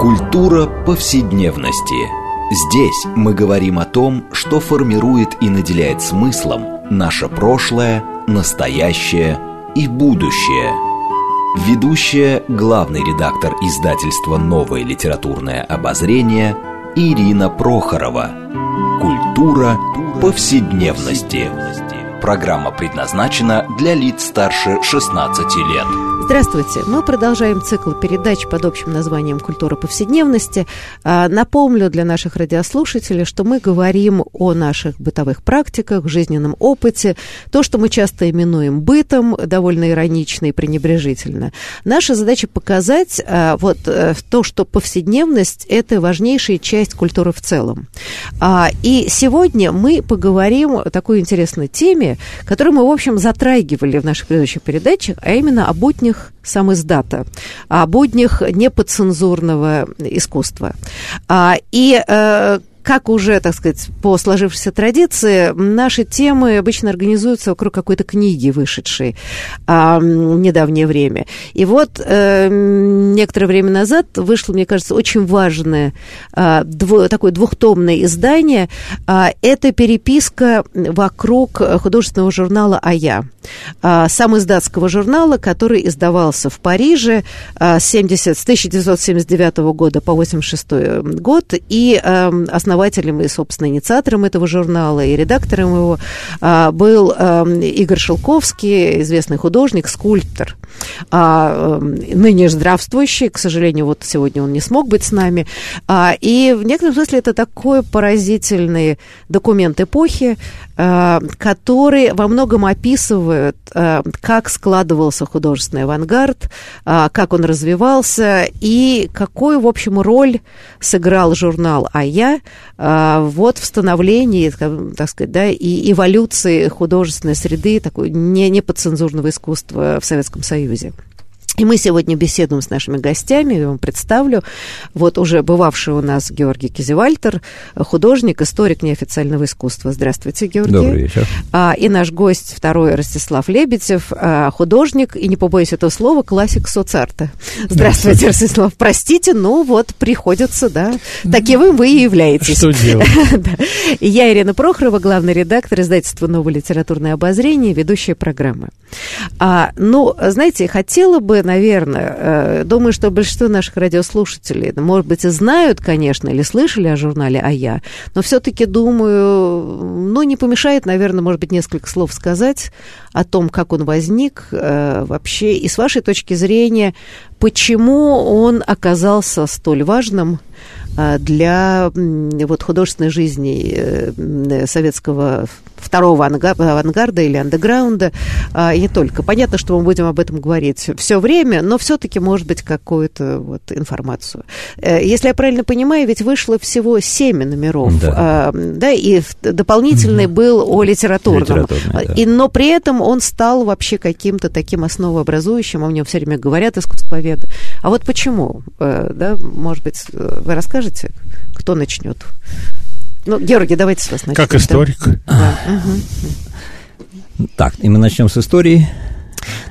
Культура повседневности. Здесь мы говорим о том, что формирует и наделяет смыслом наше прошлое, настоящее и будущее. Ведущая, главный редактор издательства «Новое литературное обозрение» Ирина Прохорова. Культура повседневности. Программа предназначена для лиц старше 16 лет. Здравствуйте. Мы продолжаем цикл передач под общим названием «Культура повседневности». А, напомню для наших радиослушателей, что мы говорим о наших бытовых практиках, жизненном опыте, то, что мы часто именуем бытом, довольно иронично и пренебрежительно. Наша задача показать а, вот э, то, что повседневность – это важнейшая часть культуры в целом. А, и сегодня мы поговорим о такой интересной теме, которую мы, в общем, затрагивали в наших предыдущих передачах, а именно о буднях сам издата, о буднях неподцензурного искусства. А, и э, как уже, так сказать, по сложившейся традиции, наши темы обычно организуются вокруг какой-то книги, вышедшей а, в недавнее время. И вот а, некоторое время назад вышло, мне кажется, очень важное а, дво, такое двухтомное издание. А, это переписка вокруг художественного журнала «А а, сам издатского журнала, который издавался в Париже а, 70, с 1979 года по 1986 год, и а, основателем и, собственно, инициатором этого журнала и редактором его а, был а, Игорь Шелковский, известный художник, скульптор, а, ныне здравствующий, к сожалению, вот сегодня он не смог быть с нами, а, и в некотором смысле это такой поразительный документ эпохи, а, который во многом описывает, а, как складывался художественный авангард, как он развивался и какую, в общем, роль сыграл журнал «А я» вот в становлении, так сказать, да, и эволюции художественной среды, такой не, неподцензурного искусства в Советском Союзе. И мы сегодня беседуем с нашими гостями, я вам представлю, вот уже бывавший у нас Георгий Кизевальтер, художник, историк неофициального искусства. Здравствуйте, Георгий. Добрый вечер. А, и наш гость второй Ростислав Лебедев, а, художник, и не побоюсь этого слова, классик соцарта. Здравствуйте, Ростислав. Простите, ну вот приходится, да, таким вы и являетесь. Что делать? Я Ирина Прохорова, главный редактор издательства «Новое литературное обозрение», ведущая программы. А, ну, знаете, хотела бы, наверное, э, думаю, что большинство наших радиослушателей, может быть, и знают, конечно, или слышали о журнале «А я», но все-таки, думаю, ну, не помешает, наверное, может быть, несколько слов сказать о том, как он возник э, вообще, и с вашей точки зрения, почему он оказался столь важным э, для вот, художественной жизни советского второго авангарда или андеграунда, а, и не только. Понятно, что мы будем об этом говорить все время, но все-таки, может быть, какую-то вот информацию. Э, если я правильно понимаю, ведь вышло всего семь номеров, да, а, да и дополнительный mm был о литературном. Да. И, но при этом он стал вообще каким-то таким основообразующим, о нем все время говорят искусствоведы. А вот почему? Э, да, может быть, вы расскажете, кто начнет? Ну, Георгий, давайте с вас начнем. Как историк. Да. Угу. Так, и мы начнем с истории.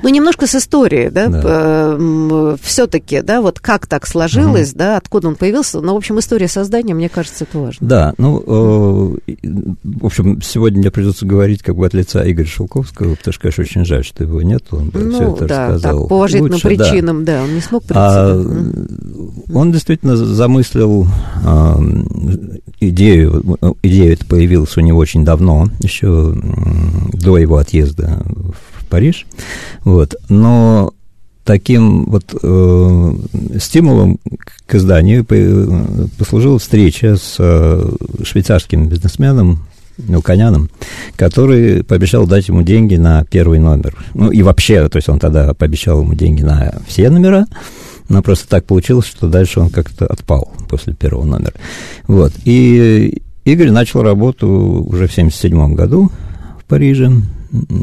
Ну, немножко с истории, да, да. Все-таки, да, вот как так сложилось, угу. да, откуда он появился. Ну, в общем, история создания, мне кажется, это важно. Да, ну, э, в общем, сегодня мне придется говорить как бы от лица Игоря Шелковского, потому что, конечно, очень жаль, что его нет, он бы ну, все это да, рассказал. Так, по уважительным лучше, причинам, да. да, он не смог прийти. А. Он действительно замыслил э, идею, идея эта появилась у него очень давно, еще до его отъезда в Париж. Вот. Но таким вот э, стимулом к изданию послужила встреча с э, швейцарским бизнесменом Мелконяном, который пообещал дать ему деньги на первый номер. Ну и вообще, то есть он тогда пообещал ему деньги на все номера, но просто так получилось, что дальше он как-то отпал после первого номера. Вот. И Игорь начал работу уже в 1977 году в Париже,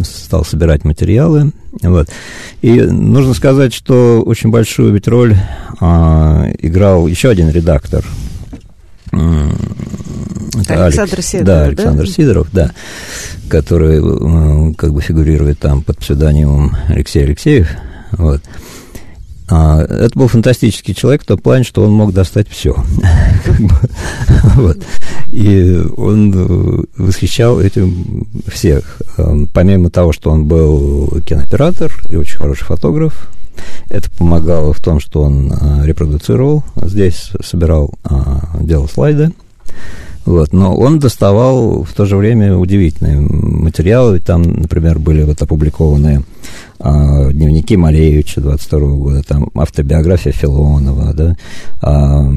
стал собирать материалы. Вот. И нужно сказать, что очень большую ведь роль а, играл еще один редактор. Это Александр Алекс, Сидоров, да? Александр да? Сидоров, да, который как бы фигурирует там под псевдонимом Алексей Алексеев. Вот. А, это был фантастический человек в том плане, что он мог достать все. вот. И он э, восхищал этим всех. Эм, помимо того, что он был кинооператор и очень хороший фотограф, это помогало в том, что он э, репродуцировал здесь, собирал, э, делал слайды. Вот, но он доставал в то же время удивительные материалы. Там, например, были вот опубликованы а, дневники Малевича 22 года, там автобиография Филонова, да, а,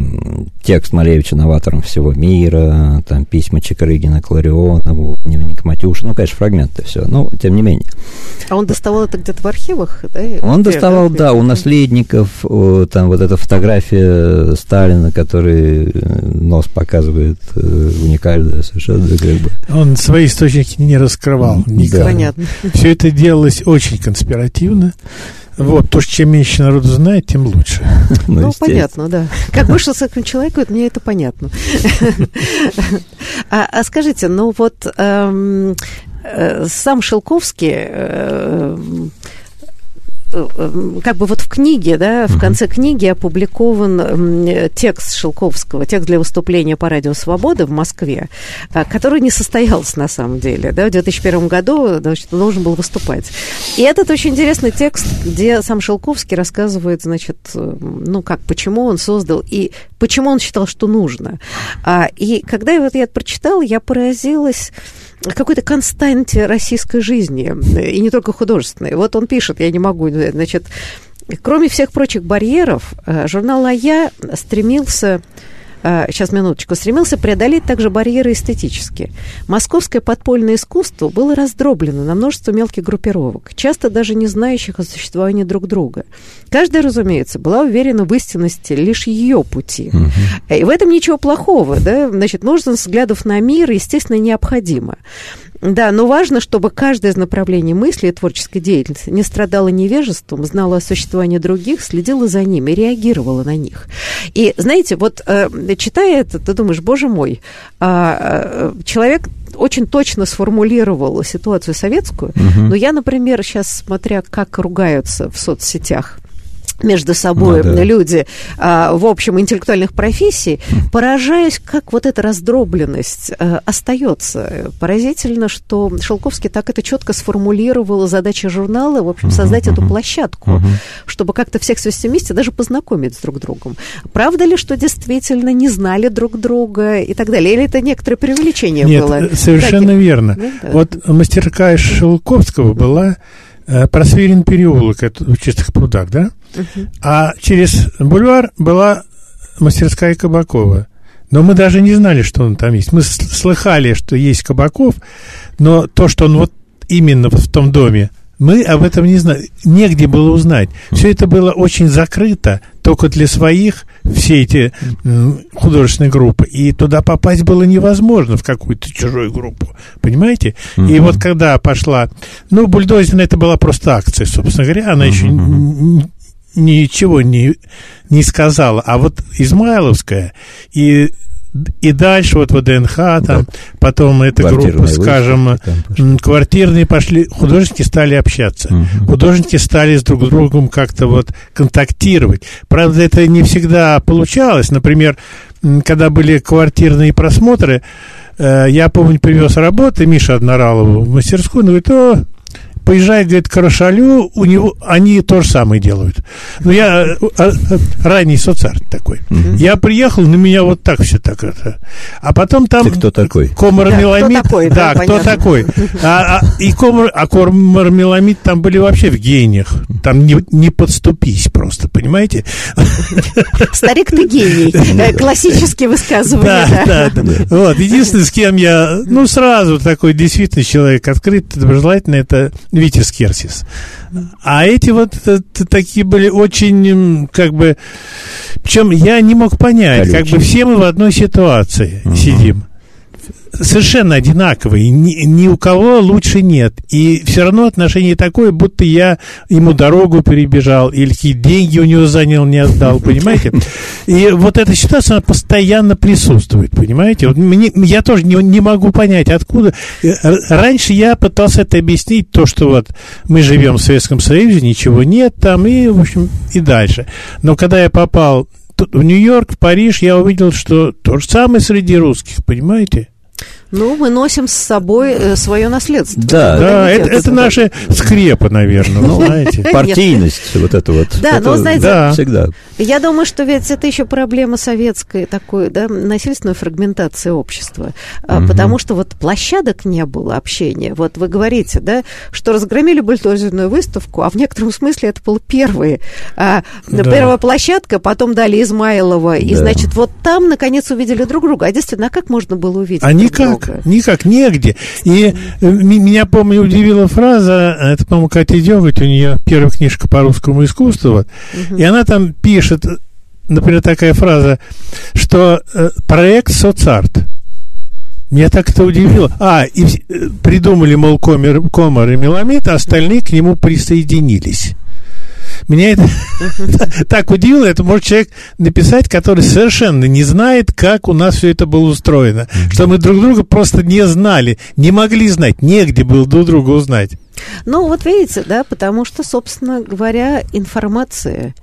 текст Малевича новатором всего мира, там письма Чекрыгина Кларионову, дневник Матюша, ну, конечно, фрагменты все, но тем не менее. А он доставал это где-то в архивах, да? Он доставал, да, у наследников, там вот эта фотография Сталина, который э, нос показывает э, уникальная совершенно, как бы. Он свои источники не раскрывал. Да. Понятно. Все это делалось очень конспиративно. Вот, то, что чем меньше народу знает, тем лучше. Ну, ну понятно, да. Как вышел с этим человеком, мне это понятно. А, а скажите, ну вот эм, э, сам Шелковский Э, как бы вот в книге, да, в конце книги опубликован текст Шелковского, текст для выступления по радио «Свобода» в Москве, а, который не состоялся на самом деле, да, в 2001 году значит, должен был выступать. И этот очень интересный текст, где сам Шелковский рассказывает, значит, ну как, почему он создал и почему он считал, что нужно. А, и когда вот я это прочитала, я поразилась какой-то константе российской жизни, и не только художественной. Вот он пишет, я не могу, значит, кроме всех прочих барьеров, э, журнал «А стремился сейчас, минуточку, стремился преодолеть также барьеры эстетические. Московское подпольное искусство было раздроблено на множество мелких группировок, часто даже не знающих о существовании друг друга. Каждая, разумеется, была уверена в истинности лишь ее пути. Угу. И в этом ничего плохого, да? Значит, множество взглядов на мир, естественно, необходимо. Да, но важно, чтобы каждое из направлений мысли и творческой деятельности не страдало невежеством, знало о существовании других, следило за ними, реагировало на них. И, знаете, вот э, читая это, ты думаешь, боже мой, а, э, человек очень точно сформулировал ситуацию советскую, угу. но я, например, сейчас, смотря как ругаются в соцсетях, между собой ну, да. люди, а, в общем, интеллектуальных профессий, поражаюсь, как вот эта раздробленность а, остается. Поразительно, что Шелковский так это четко сформулировал задача журнала, в общем, создать uh-huh, эту площадку, uh-huh. чтобы как-то всех свести вместе, даже познакомить с друг другом. Правда ли, что действительно не знали друг друга и так далее? Или это некоторое преувеличение Нет, было? Нет, совершенно да, верно. Да, да. Вот мастерка Шелковского была Э, просверен переулок это, в Чистых прудах, да? Uh-huh. А через бульвар была мастерская Кабакова. Но мы даже не знали, что он там есть. Мы слыхали, что есть Кабаков, но то, что он вот именно в том доме мы об этом не знали, негде было узнать. Все это было очень закрыто, только для своих, все эти художественные группы. И туда попасть было невозможно в какую-то чужую группу. Понимаете? Mm-hmm. И вот когда пошла... Ну, бульдозерная это была просто акция, собственно говоря. Она mm-hmm. еще ничего не, не сказала. А вот Измайловская и и дальше вот ВДНХ, там, да. потом эта группа, скажем, пошли. квартирные пошли, художники стали общаться, угу. художники стали с друг другом как-то вот контактировать. Правда, это не всегда получалось. Например, когда были квартирные просмотры, э, я помню, привез работы Миша Одноралову в мастерскую, он говорит, о, поезжает, говорит, к Рошалю, у него, они то же самое делают. Но я э, ранний соцарт такой. Угу. Я приехал, на меня вот так все так это. А потом там... Ты кто такой? Комар-меламид. Да, кто такой, да, да кто такой. А, а, и комар, а комар-меламид там были вообще в гениях. Там не, не подступись просто, понимаете? Старик ты гений. Классические высказывания. Да, да, да. Вот, единственное, с кем я, ну, сразу такой действительно человек открытый, доброжелательный, это Витя Скерсис. А эти вот э, такие были очень, как бы... Причем я не мог понять, Колючие. как бы все мы в одной ситуации угу. сидим. Совершенно одинаковые, ни, ни у кого лучше нет. И все равно отношение такое, будто я ему дорогу перебежал или какие деньги у него занял, не отдал, понимаете? И вот эта ситуация, она постоянно присутствует, понимаете? Вот мне, я тоже не, не могу понять, откуда... Э, раньше я пытался это объяснить, то, что вот мы живем в Советском Союзе, ничего нет там, и, в общем, и дальше. Но когда я попал в Нью-Йорк, в Париж, я увидел, что то же самое среди русских, понимаете? Ну, мы носим с собой э, свое наследство. Да, да это, это наши скрепы, наверное, ну, знаете. Партийность, вот это вот. Да, это, но, знаете, да. всегда. Я думаю, что ведь это еще проблема советской такой, да, насильственной фрагментации общества. Угу. Потому что вот площадок не было общения. Вот вы говорите, да, что разгромили бульдозерную выставку, а в некотором смысле это было первые. А, да. Первая площадка, потом дали Измайлова, и, значит, вот там, наконец, увидели друг друга. А действительно, а как можно было увидеть а никак. Никак, никак, негде. И э, меня, помню, удивила фраза, это, по-моему, Катя Деготь, у нее первая книжка по русскому искусству, вот, угу. и она там пишет, например, такая фраза, что э, проект соцарт. Меня так это удивило. А, и э, придумали, мол, комер, комар и меламид, а остальные к нему присоединились. Меня это так удивило. Это может человек написать, который совершенно не знает, как у нас все это было устроено. Что мы друг друга просто не знали, не могли знать, негде было друг друга узнать. Ну, вот видите, да, потому что, собственно говоря, информация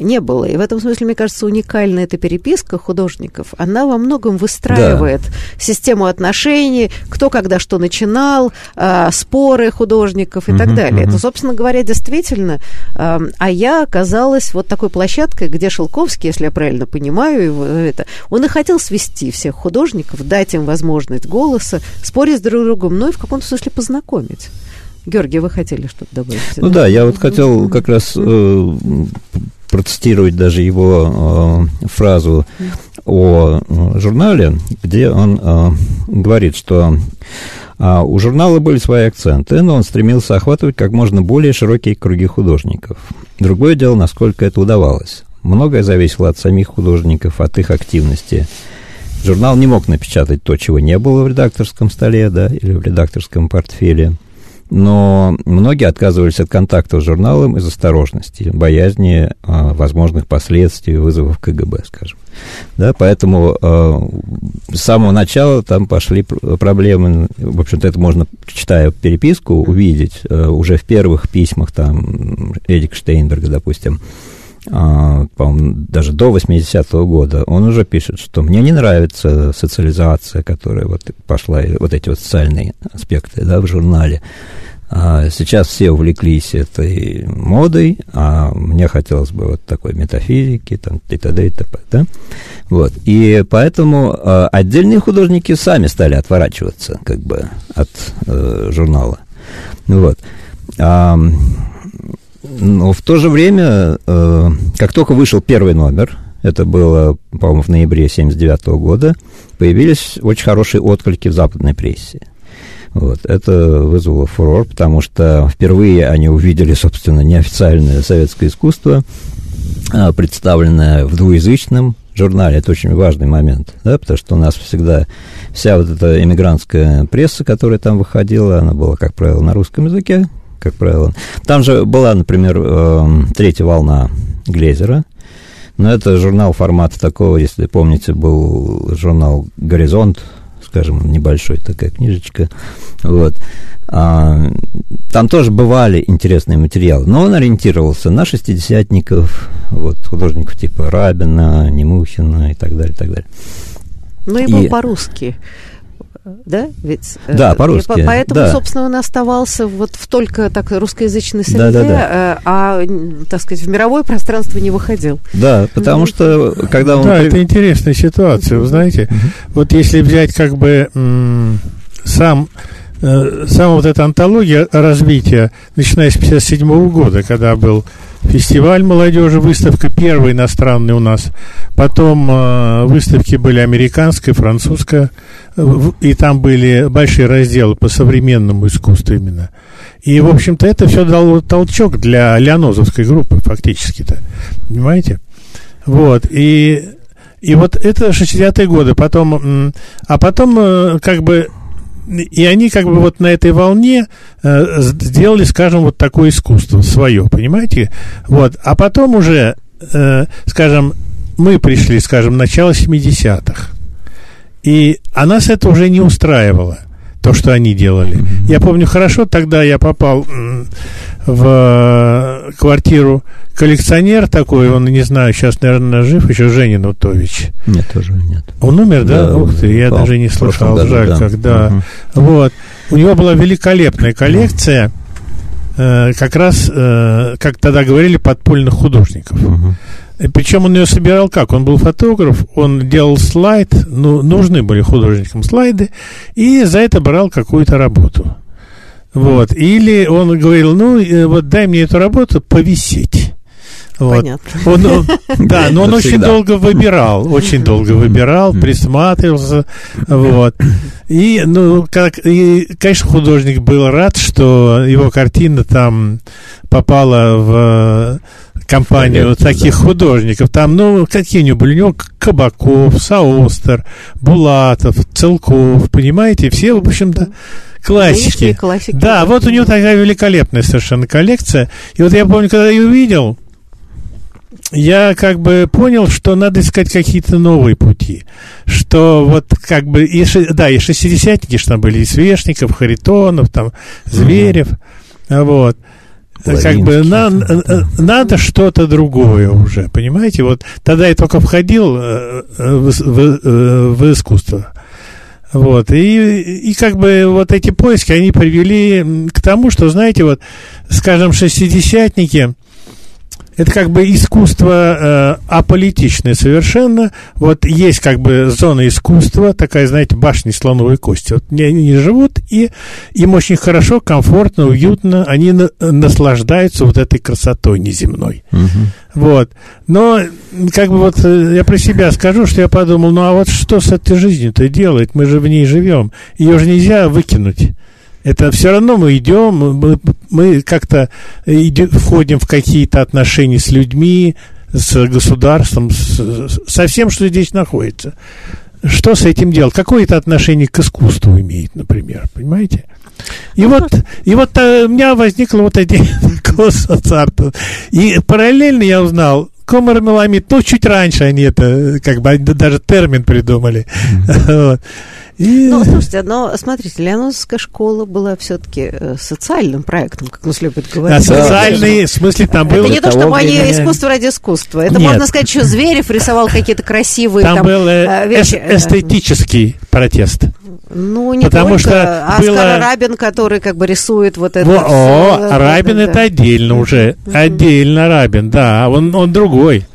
не было. И в этом смысле, мне кажется, уникальная эта переписка художников. Она во многом выстраивает да. систему отношений, кто когда что начинал, а, споры художников и uh так далее. uh Это, собственно говоря, действительно. А, а я оказалась вот такой площадкой, где Шелковский, если я правильно понимаю его, это, он и хотел свести всех художников, дать им возможность голоса, спорить друг с другом, ну и в каком-то смысле познакомить. Георгий, вы хотели что-то добавить? Ну да, я вот хотел как раз э, процитировать даже его э, фразу о э, журнале, где он э, говорит, что э, у журнала были свои акценты, но он стремился охватывать как можно более широкие круги художников. Другое дело, насколько это удавалось. Многое зависело от самих художников, от их активности. Журнал не мог напечатать то, чего не было в редакторском столе, да, или в редакторском портфеле но многие отказывались от контакта с журналом из осторожности, боязни а, возможных последствий вызовов КГБ, скажем. Да, поэтому а, с самого начала там пошли проблемы. В общем-то, это можно, читая переписку, увидеть а, уже в первых письмах там Эдик Штейнберга, допустим, по-моему, даже до 80-го года, он уже пишет, что мне не нравится социализация, которая вот пошла, вот эти вот социальные аспекты, да, в журнале. А сейчас все увлеклись этой модой, а мне хотелось бы вот такой метафизики, там, и т.д. и т.п., да? Вот, и поэтому а, отдельные художники сами стали отворачиваться, как бы, от э, журнала. Вот. Но в то же время, э, как только вышел первый номер, это было, по-моему, в ноябре 1979 года, появились очень хорошие отклики в западной прессе. Вот. Это вызвало фурор, потому что впервые они увидели, собственно, неофициальное советское искусство, а, представленное в двуязычном журнале. Это очень важный момент, да, потому что у нас всегда вся вот эта эмигрантская пресса, которая там выходила, она была, как правило, на русском языке, как правило. Там же была, например, эм, третья волна Глезера, но это журнал формата такого, если помните, был журнал «Горизонт», скажем, небольшой такая книжечка. Вот. А, там тоже бывали интересные материалы, но он ориентировался на шестидесятников, вот, художников типа Рабина, Немухина и так далее, и так далее. Ну и был и... по-русски да? Ведь, э, да, по-русски. Поэтому, да. собственно, он оставался вот в только так русскоязычной среде, да, да, да. а, так сказать, в мировое пространство не выходил. Да, потому что когда он... Да, это интересная ситуация, вы знаете. Вот если взять как бы сам э, сама вот эта антология развития, начиная с 57 года, когда был фестиваль молодежи, выставка первая иностранная у нас. Потом э, выставки были американская, французская, э, и там были большие разделы по современному искусству именно. И, в общем-то, это все дало толчок для Леонозовской группы, фактически-то. Понимаете? Вот. И И вот это 60-е годы. Потом, а потом э, как бы и они как бы вот на этой волне э, сделали, скажем, вот такое искусство свое, понимаете? Вот. А потом уже, э, скажем, мы пришли, скажем, начало 70-х. И а нас это уже не устраивало, то, что они делали. Я помню хорошо, тогда я попал в квартиру коллекционер такой, он, не знаю, сейчас, наверное, жив, еще Женя Нутович. Нет, тоже нет. Он умер, да? да Ух ты, я даже не слышал, году, жаль, да. когда. Угу. Вот. У него была великолепная коллекция, э, как раз, э, как тогда говорили, подпольных художников. Угу. Причем он ее собирал как? Он был фотограф, он делал слайд, ну, нужны были художникам слайды, и за это брал какую-то работу. Вот. Или он говорил, ну, э, вот дай мне эту работу повисеть. Вот. Понятно. Он, он, да, но он очень долго выбирал, очень долго выбирал, присматривался, вот. И, ну, как, и, конечно, художник был рад, что его картина там попала в компанию вот таких да. художников. Там, ну, какие у него были? У него Кабаков, Саостер, Булатов, Целков, понимаете? Все, в общем-то, классики. классики. Да, вот у него такая великолепная совершенно коллекция. И вот я помню, когда я увидел, я как бы понял, что надо искать какие-то новые пути. Что вот как бы, и, да, и шестидесятники, что там были, и Свешников, Харитонов, там, Зверев, mm-hmm. вот. Как бы на, надо что-то другое уже, понимаете? Вот тогда я только входил э, в, в, э, в искусство. Вот, и, и как бы вот эти поиски, они привели к тому, что, знаете, вот, скажем, шестидесятники, это как бы искусство э, аполитичное совершенно. Вот есть как бы зона искусства, такая, знаете, башня слоновой кости. Вот они, они живут, и им очень хорошо, комфортно, уютно. Они на, наслаждаются вот этой красотой неземной. Угу. Вот. Но, как бы вот э, я про себя скажу, что я подумал, ну а вот что с этой жизнью-то делать? Мы же в ней живем. Ее же нельзя выкинуть. Это все равно мы идем, мы, мы как-то входим в какие-то отношения с людьми, с государством, с, со всем, что здесь находится. Что с этим делать? Какое это отношение к искусству имеет, например, понимаете? И ну, вот, и вот а, у меня возникла вот идея Косоцарта. И параллельно я узнал, комармеламид, ну, чуть раньше они это, как бы, даже термин придумали. Mm-hmm. вот. И... Ну, слушайте, но смотрите, Леоносовская школа была все-таки э, социальным проектом, как нас любят говорить. А социальный, в смысле, там был... Это не то, чтобы они искусство ради искусства. Это, Нет. можно сказать, что Зверев рисовал какие-то красивые там, там был э, э вещи. эстетический протест. Ну, не Потому только. Что Оскар было... Рабин, который как бы рисует вот это. Все, о, Рабин да, это да. отдельно уже. Отдельно Рабин, да. Он, он другой.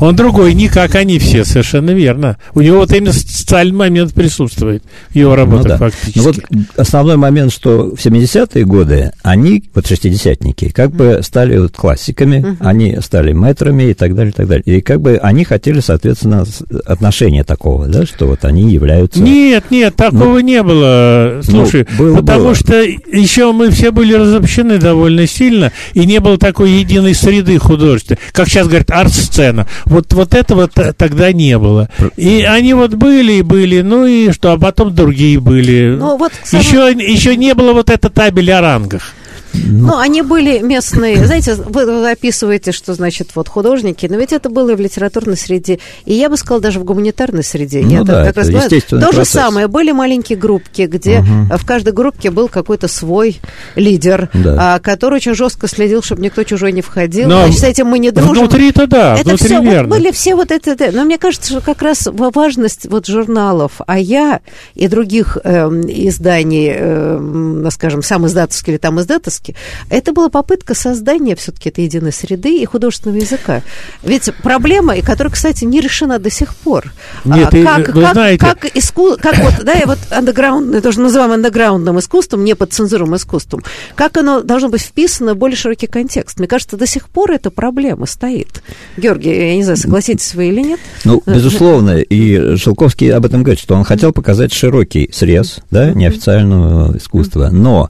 Он другой, не как они все, совершенно верно. У него вот именно социальный момент присутствует в его работах ну, да. фактически. Ну, вот основной момент, что в 70-е годы они, вот шестидесятники, как бы стали вот классиками, uh-huh. они стали мэтрами и так далее, и так далее. И как бы они хотели, соответственно, отношения такого, да, что вот они являются... Нет, нет, такого ну, не было. Слушай, ну, было, потому было. что еще мы все были разобщены довольно сильно, и не было такой единой среды художественной. Как сейчас говорят, арт-сцена сцена. Вот, вот этого тогда не было. И они вот были и были, ну и что, а потом другие были. Ну, вот, еще, еще не было вот этой табели о рангах. Ну, ну, они были местные. Знаете, вы описываете, что значит вот художники, но ведь это было и в литературной среде, и я бы сказала даже в гуманитарной среде. Ну, я да, как раз То процесс. же самое. Были маленькие группки, где угу. в каждой группке был какой-то свой лидер, да. а, который очень жестко следил, чтобы никто чужой не входил. Но Значит, с этим мы не дружим. Внутри-то да, это внутри все, верно. Вот были все вот это, но мне кажется, что как раз важность вот журналов «А я» и других э, изданий, э, скажем, сам издатовский или там издатовский, по Это была попытка создания все-таки этой единой среды и художественного языка. Ведь проблема, и которая, кстати, не решена до сих пор. Нет, а, как, вы как, знаете... как, иску... как вот, да, и вот андеграундное, то, что называем андеграундным искусством, не под цензурным искусством, как оно должно быть вписано в более широкий контекст. Мне кажется, до сих пор эта проблема стоит. Георгий, я не знаю, согласитесь вы или нет? Ну, безусловно, и Шелковский об этом говорит, что он хотел показать широкий срез, да, неофициального искусства, но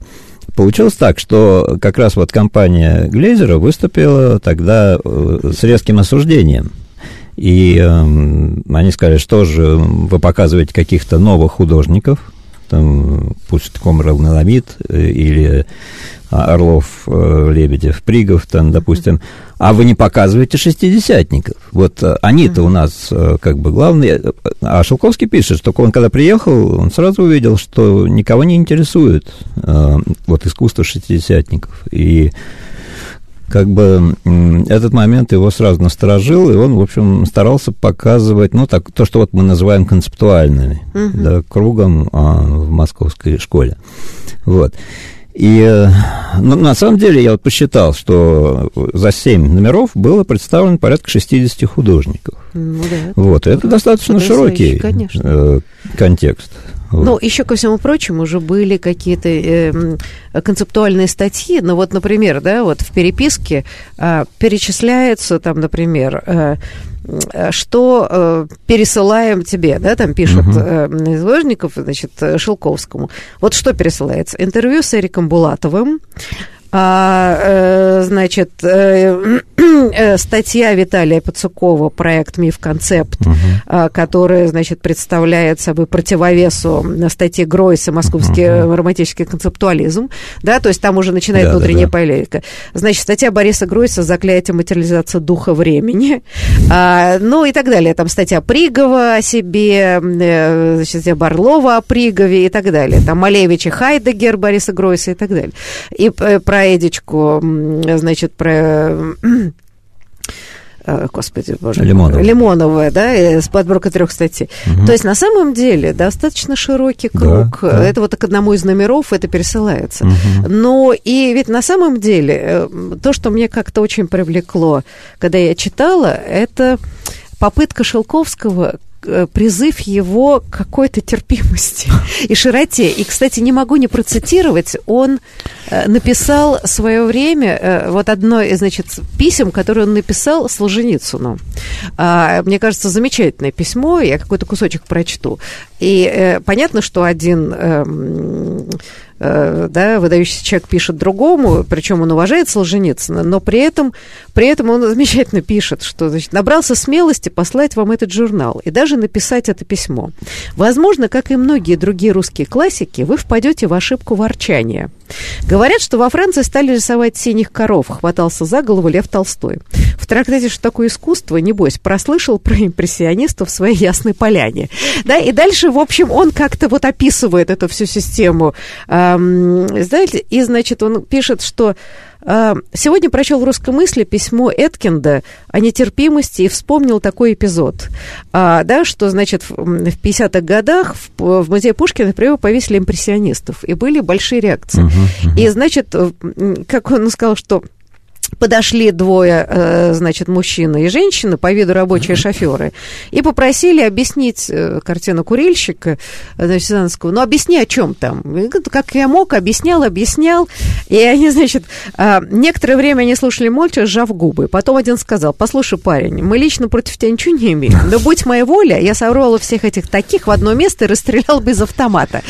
Получилось так, что как раз вот компания Глейзера выступила тогда э, с резким осуждением. И э, они сказали, что же вы показываете каких-то новых художников, там, пусть Комрал Наламид э, или Орлов, э, Лебедев, Пригов, там, допустим, а вы не показываете шестидесятников. Вот э, они-то у нас как бы главные. А Шелковский пишет, что он когда приехал, он сразу увидел, что никого не интересует вот искусство шестидесятников. И как бы этот момент его сразу насторожил, и он, в общем, старался показывать, ну, так, то, что вот мы называем концептуальными, uh-huh. да, кругом а, в московской школе. Вот. И ну, на самом деле я вот посчитал, что за 7 номеров было представлено порядка 60 художников. Ну, да, вот, это достаточно широкий конечно. Э, Ну, еще ко всему прочему, уже были какие-то э, концептуальные статьи. Ну, вот, например, да, вот в переписке э, перечисляется там, например, э, что э, пересылаем тебе, да, там пишут uh-huh. э, изложников, значит, Шелковскому. Вот что пересылается? Интервью с Эриком Булатовым, а, э, значит, э, э, статья Виталия Пацукова, проект «Миф-концепт», угу. которая, значит, представляет собой противовесу статье Гройса «Московский угу. романтический концептуализм», да, то есть там уже начинает да, внутренняя да, да. полемика. Значит, статья Бориса Гройса «Заклятие материализации духа времени», а, ну и так далее. Там статья Пригова о себе, значит, статья Барлова о Пригове и так далее. Там Малевич и Хайдегер Бориса Гройса и так далее. И про Эдичку, значит, про э, господи, боже Лимонова. Лимонова, да, с подборка трех статей. Угу. То есть на самом деле достаточно широкий круг. Да, да. Это вот к одному из номеров это пересылается. Угу. Но и ведь на самом деле э, то, что мне как-то очень привлекло, когда я читала, это попытка Шелковского Э, призыв его к какой-то терпимости и широте. И, кстати, не могу не процитировать, он э, написал в свое время э, вот одно из, значит, писем, которое он написал Солженицыну. А, мне кажется, замечательное письмо, я какой-то кусочек прочту. И понятно, что один эм, Э, да, выдающийся человек пишет другому, причем он уважает Солженицына, но при этом, при этом он замечательно пишет, что значит, набрался смелости послать вам этот журнал и даже написать это письмо. Возможно, как и многие другие русские классики, вы впадете в ошибку ворчания. Говорят, что во Франции стали рисовать синих коров, хватался за голову Лев Толстой. В трактате «Что такое искусство?» небось, прослышал про импрессионистов в своей Ясной Поляне. Да, и дальше, в общем, он как-то вот описывает эту всю систему э, знаете, и, значит, он пишет, что Сегодня прочел в «Русской мысли» письмо Эткинда о нетерпимости и вспомнил такой эпизод. А, да, что, значит, в 50-х годах в, музее Пушкина, например, повесили импрессионистов, и были большие реакции. Uh-huh, uh-huh. И, значит, как он сказал, что подошли двое, э, значит, мужчина и женщина, по виду рабочие шоферы, и попросили объяснить э, картину курильщика, значит, Сизанского, ну, объясни, о чем там. Как я мог, объяснял, объяснял, и они, значит, э, некоторое время они слушали молча, сжав губы. Потом один сказал, послушай, парень, мы лично против тебя ничего не имеем, но будь моя воля, я собрала всех этих таких в одно место и расстрелял без автомата.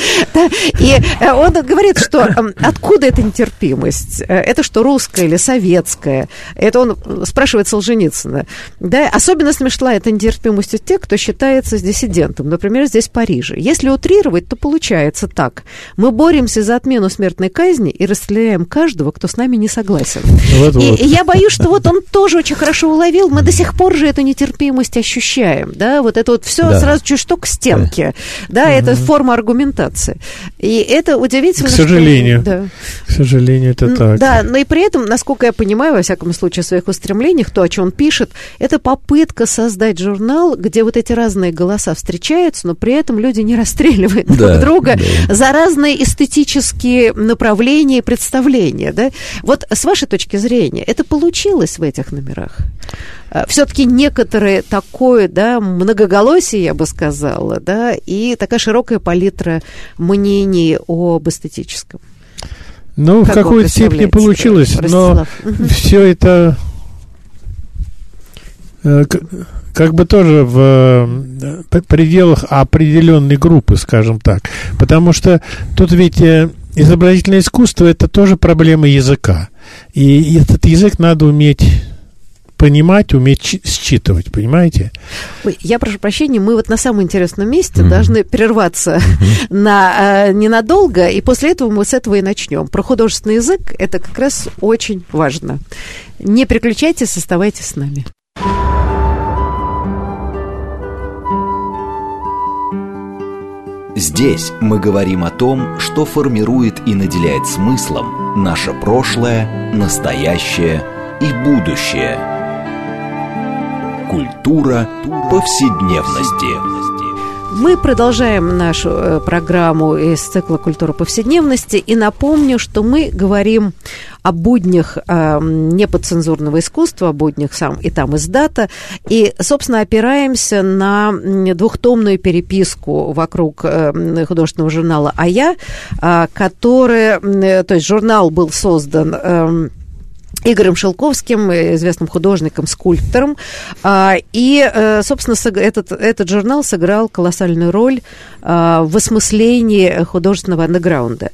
И он говорит, что откуда эта нетерпимость? Это что, русская или советская? Детское. Это он спрашивает Солженицына. Да? Особенно смешна эта нетерпимость у тех, кто считается диссидентом. Например, здесь в Париже. Если утрировать, то получается так. Мы боремся за отмену смертной казни и расстреляем каждого, кто с нами не согласен. Вот, и, вот. и я боюсь, что вот он тоже очень хорошо уловил. Мы до сих пор же эту нетерпимость ощущаем. Да? Вот это вот все да. сразу чуть что к стенке. Да, да угу. это форма аргументации. И это удивительно. К сожалению. Что, да. К сожалению, это так. Да, но и при этом, насколько я понимаю, понимаю, во всяком случае, в своих устремлениях, то, о чем он пишет, это попытка создать журнал, где вот эти разные голоса встречаются, но при этом люди не расстреливают да, друг друга да. за разные эстетические направления и представления. Да? Вот с вашей точки зрения, это получилось в этих номерах? А, Все-таки некоторые такое, да, многоголосие, я бы сказала, да, и такая широкая палитра мнений об эстетическом. Ну, в какой-то степени получилось, но все это э, как бы тоже в э, пределах определенной группы, скажем так. Потому что тут ведь э, изобразительное искусство – это тоже проблема языка. И этот язык надо уметь понимать, уметь считывать, понимаете? Ой, я прошу прощения, мы вот на самом интересном месте mm-hmm. должны прерваться mm-hmm. на, э, ненадолго, и после этого мы с этого и начнем. Про художественный язык это как раз очень важно. Не переключайтесь, оставайтесь с нами. Здесь мы говорим о том, что формирует и наделяет смыслом наше прошлое, настоящее и будущее. Культура повседневности. Мы продолжаем нашу э, программу из цикла «Культура повседневности». И напомню, что мы говорим о буднях э, неподцензурного искусства, о буднях сам и там из дата. И, собственно, опираемся на двухтомную переписку вокруг э, художественного журнала «А э, который, э, то есть журнал был создан... Э, Игорем Шелковским, известным художником, скульптором. А, и, э, собственно, этот, этот журнал сыграл колоссальную роль а, в осмыслении художественного андеграунда.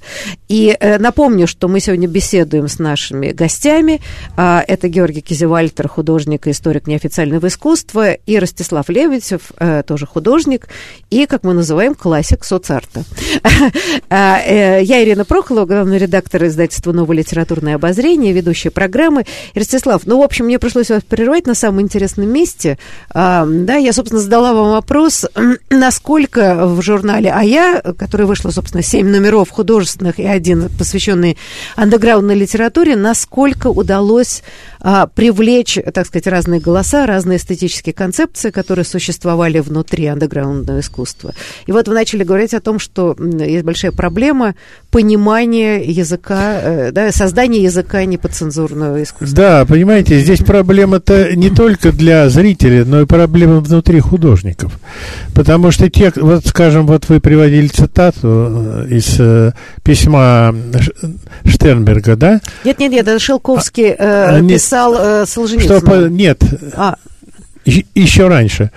И э, напомню, что мы сегодня беседуем с нашими гостями. А, это Георгий Кизевальтер, художник и историк неофициального искусства, и Ростислав Левитев, э, тоже художник, и, как мы называем, классик соцарта. Я Ирина Прохолова, главный редактор издательства «Новое литературное обозрение», ведущая программы программы. Ростислав, ну, в общем, мне пришлось вас прервать на самом интересном месте. А, да, я, собственно, задала вам вопрос, насколько в журнале «А я», который вышло, собственно, семь номеров художественных и один посвященный андеграундной литературе, насколько удалось а, привлечь, так сказать, разные голоса, разные эстетические концепции, которые существовали внутри андеграундного искусства. И вот вы начали говорить о том, что есть большая проблема понимания языка, э, да, создания языка неподцензурного искусства. Да, понимаете, здесь проблема-то не только для зрителей, но и проблема внутри художников. Потому что те, вот скажем, вот вы приводили цитату э, из э, письма Штернберга, да? Нет, нет, нет, это Шелковский э, а, писал э, Солженицыну. Что, нет, а. еще раньше.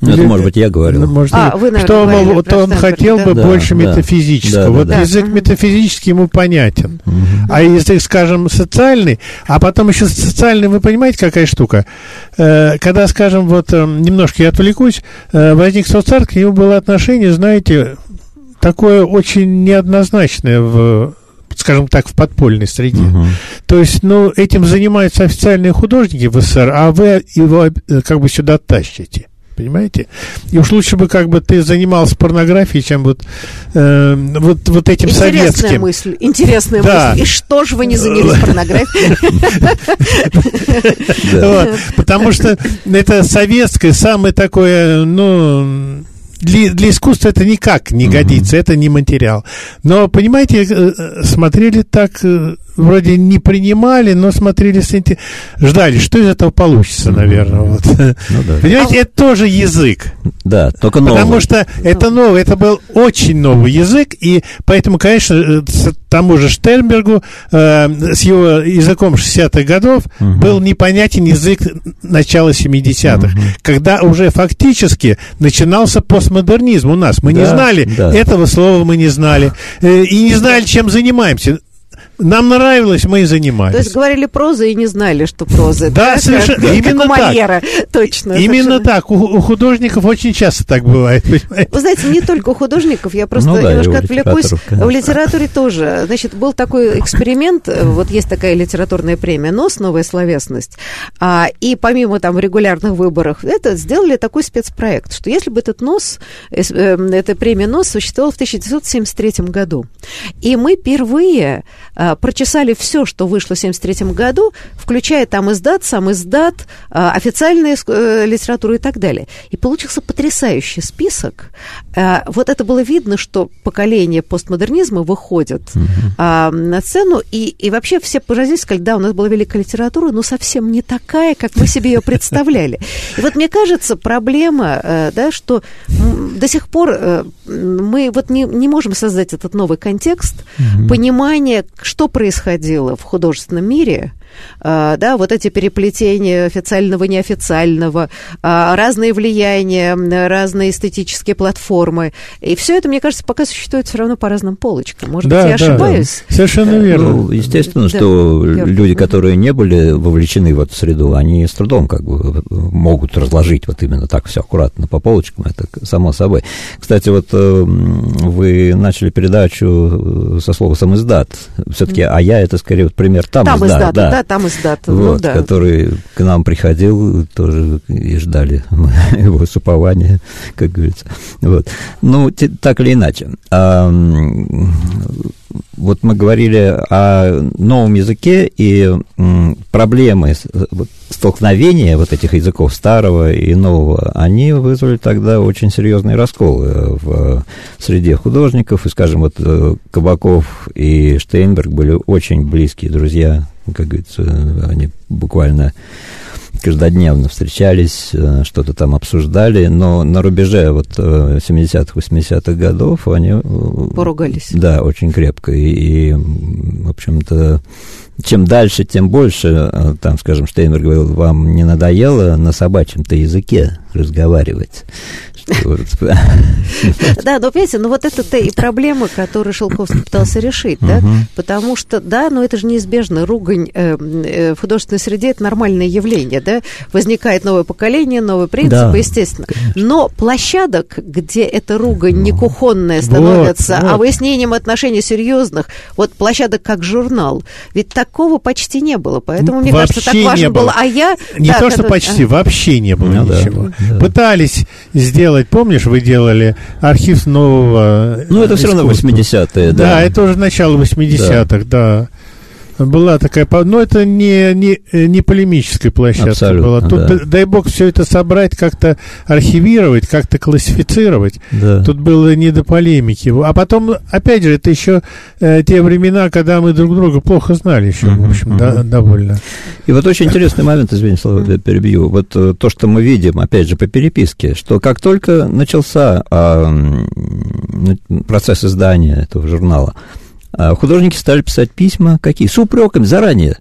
Ну, это, может быть, я говорил. Может, а, вы, наверное, что говорили, вот он хотел да? бы да, больше да, метафизического. Да, вот да, язык да. метафизический ему понятен. Угу. А язык, скажем, социальный, а потом еще социальный, вы понимаете, какая штука? Э, когда, скажем, вот э, немножко я отвлекусь, э, возник соцарт, к нему было отношение, знаете, такое очень неоднозначное в скажем так, в подпольной среде. Uh-huh. То есть, ну, этим занимаются официальные художники в СССР, а вы его как бы сюда тащите понимаете? И уж лучше бы как бы ты занимался порнографией, чем вот, э, вот, вот этим интересная советским. Мысль, интересная да. мысль. И что же вы не занялись порнографией? Потому что это советское, самое такое, ну для, для искусства это никак не годится, это не материал. Но, понимаете, э, э, смотрели так э, вроде не принимали, но смотрели с инте... ждали, что из этого получится, наверное. Вот. Ну, да. Понимаете, это тоже язык. Да, только новый. Потому что это новый, это был очень новый язык, и поэтому, конечно, э, тому же Штернбергу э, с его языком 60-х годов угу. был непонятен язык начала 70-х, угу. когда уже фактически начинался постмодернизм у нас. Мы да, не знали, да. этого слова мы не знали, э, и не знали, чем занимаемся. Нам нравилось, мы и занимались. То есть говорили проза и не знали, что проза. Да, да совершенно. Именно так. Точно. Именно так. У, художников очень часто так бывает. Вы знаете, не только у художников, я просто ну, немножко отвлекусь. В литературе тоже. Значит, был такой эксперимент, вот есть такая литературная премия «НОС. Новая словесность». А, и помимо там регулярных выборов, это сделали такой спецпроект, что если бы этот НОС, э, э, эта премия НОС существовала в 1973 году, и мы впервые прочесали все, что вышло в 1973 году, включая там издат, сам издат, а, официальная э, литература и так далее. И получился потрясающий список. А, вот это было видно, что поколение постмодернизма выходит mm-hmm. на сцену, и, и вообще все поразились, сказали, да, у нас была великая литература, но совсем не такая, как мы себе ее представляли. И вот мне кажется, проблема, э, да, что до сих пор э, мы вот не, не можем создать этот новый контекст, mm-hmm. понимание, что происходило в художественном мире да, вот эти переплетения официального, неофициального, а, разные влияния, разные эстетические платформы. И все это, мне кажется, пока существует все равно по разным полочкам. Может да, быть, я да, ошибаюсь? Да. Совершенно верно. Ну, естественно, да. что Георг. люди, которые не были вовлечены в эту среду, они с трудом как бы могут разложить вот именно так все аккуратно по полочкам, это само собой. Кстати, вот э, вы начали передачу со слова «самиздат». Все-таки, а я это скорее вот пример там, там издат. издат, да, да, там издат. Вот, ну, да. который к нам приходил тоже и ждали его с упования, как говорится. Вот. Ну, так или иначе. А, вот мы говорили о новом языке и проблемы столкновения вот этих языков старого и нового, они вызвали тогда очень серьезные расколы в среде художников. И, скажем, вот э, Кабаков и Штейнберг были очень близкие друзья, как говорится, они буквально каждодневно встречались, э, что-то там обсуждали, но на рубеже вот 70-х, э, 80-х годов они... Э, Поругались. Да, очень крепко. И, и в общем-то, чем дальше, тем больше, там, скажем, Штейнберг говорил, вам не надоело на собачьем-то языке разговаривать. Да, но понимаете, ну вот это-то и проблема, которую Шелковский пытался решить, да, потому что, да, но это же неизбежно, ругань э, э, в художественной среде – это нормальное явление, да, возникает новое поколение, новые принципы, естественно, но площадок, где эта ругань не кухонная становится, а выяснением отношений серьезных, вот площадок как журнал, ведь такого почти не было, поэтому, мне кажется, так важно было, а я... Не то, что почти, вообще не было ну ничего. Пытались сделать делать, помнишь, вы делали архив нового Ну, это все равно 80-е, да. Да, это уже начало 80-х, да. да была такая, но это не, не, не полемическая площадка Абсолютно, была. Тут, да. дай бог, все это собрать, как-то архивировать, как-то классифицировать. Да. Тут было не до полемики. А потом, опять же, это еще э, те времена, когда мы друг друга плохо знали еще, uh-huh, в общем, uh-huh. да, довольно. И вот очень интересный момент, извини, слово перебью. Вот э, то, что мы видим, опять же, по переписке, что как только начался э, процесс издания этого журнала, художники стали писать письма какие? С упреками заранее.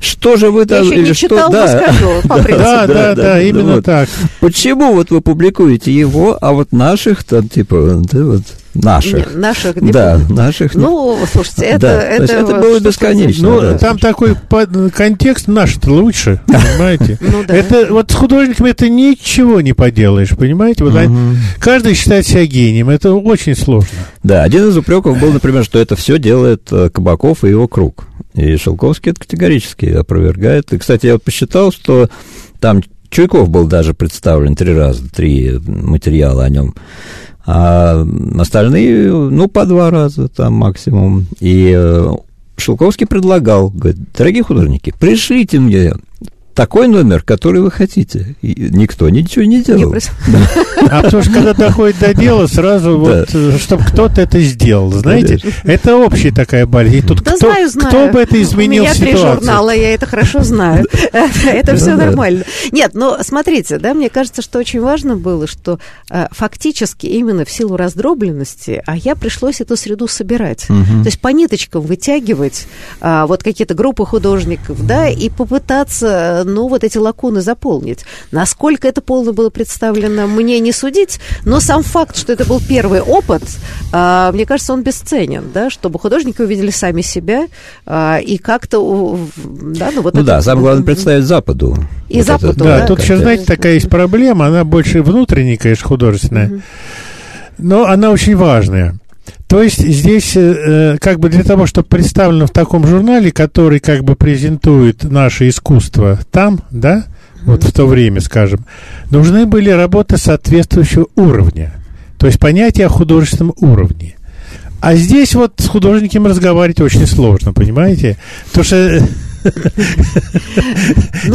Что же вы там... Я еще не что? читал, да. скажу, да, да, да, именно вот. так. Почему вот вы публикуете его, а вот наших там, типа, да, вот, наших. Не, наших не Да, наших. Ну, слушайте, это... Да, это, это было бесконечно. Ну, да. там такой контекст наш-то лучше, понимаете? Ну, да. Это, вот с художниками это ничего не поделаешь, понимаете? Вот каждый считает себя гением, это очень сложно. Да, один из упреков был, например, что это все делает э, Кабаков и его круг. И Шелковский это категорически опровергает. И, кстати, я вот посчитал, что там Чуйков был даже представлен три раза, три материала о нем. А остальные, ну, по два раза там максимум. И э, Шелковский предлагал, говорит, дорогие художники, пришлите мне такой номер, который вы хотите. И никто ничего не делал. Не, а потому что когда доходит до дела, сразу вот, чтобы кто-то это сделал, знаете, это общая такая болезнь. И тут да кто, знаю, знаю. кто бы это изменил У меня ситуацию? три журнала, я это хорошо знаю. Это все нормально. Нет, но смотрите, да, мне кажется, что очень важно было, что э, фактически именно в силу раздробленности, а я пришлось эту среду собирать. То есть по ниточкам вытягивать а, вот какие-то группы художников, да, и попытаться ну, вот эти лакуны заполнить. Насколько это полно было представлено, мне не судить, но сам факт, что это был первый опыт, а, мне кажется, он бесценен, да, чтобы художники увидели сами себя а, и как-то, да, ну вот Ну это, да, самое главное представить Западу. И вот Западу, это, Да, да, тут еще, знаете, такая есть проблема, она больше внутренняя, конечно, художественная, но она очень важная. То есть здесь э, как бы для того, чтобы представлено в таком журнале, который как бы презентует наше искусство там, да, вот в то время, скажем, нужны были работы соответствующего уровня. То есть понятие о художественном уровне. А здесь вот с художником разговаривать очень сложно, понимаете? Потому что Ну,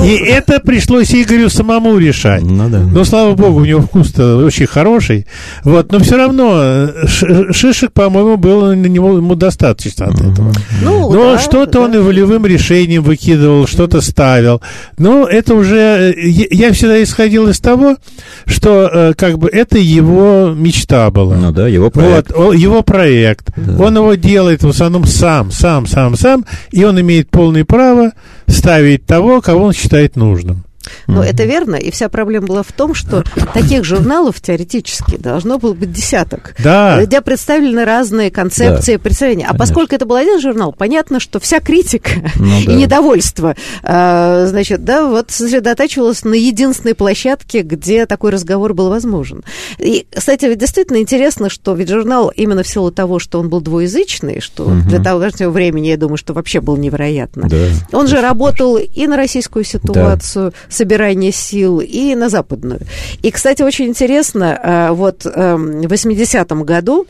и это пришлось Игорю самому решать. Ну да. Но, слава богу, у него вкус-то очень хороший. Вот, но все равно э, ш- шишек, по-моему, было на него ему достаточно от этого. Ну, Но что-то он и волевым решением выкидывал, что-то ставил. Но это уже... э, Я всегда исходил из того, что э, как бы это его мечта была. Ну да, его проект. Вот, его проект. Он его делает в основном сам, сам, сам, сам, и он имеет полное право право ставить того, кого он считает нужным. Но mm-hmm. это верно, и вся проблема была в том, что таких журналов теоретически должно было быть десяток, да. где представлены разные концепции, да. представления. А Конечно. поскольку это был один журнал, понятно, что вся критика ну, и да. недовольство, э, значит, да, вот сосредотачивалось на единственной площадке, где такой разговор был возможен. И, кстати, ведь действительно интересно, что ведь журнал именно в силу того, что он был двуязычный, что mm-hmm. для того времени, я думаю, что вообще было невероятно. Да. Он же работал и на российскую ситуацию, да собирания сил, и на западную. И, кстати, очень интересно, э, вот эм, в 80-м году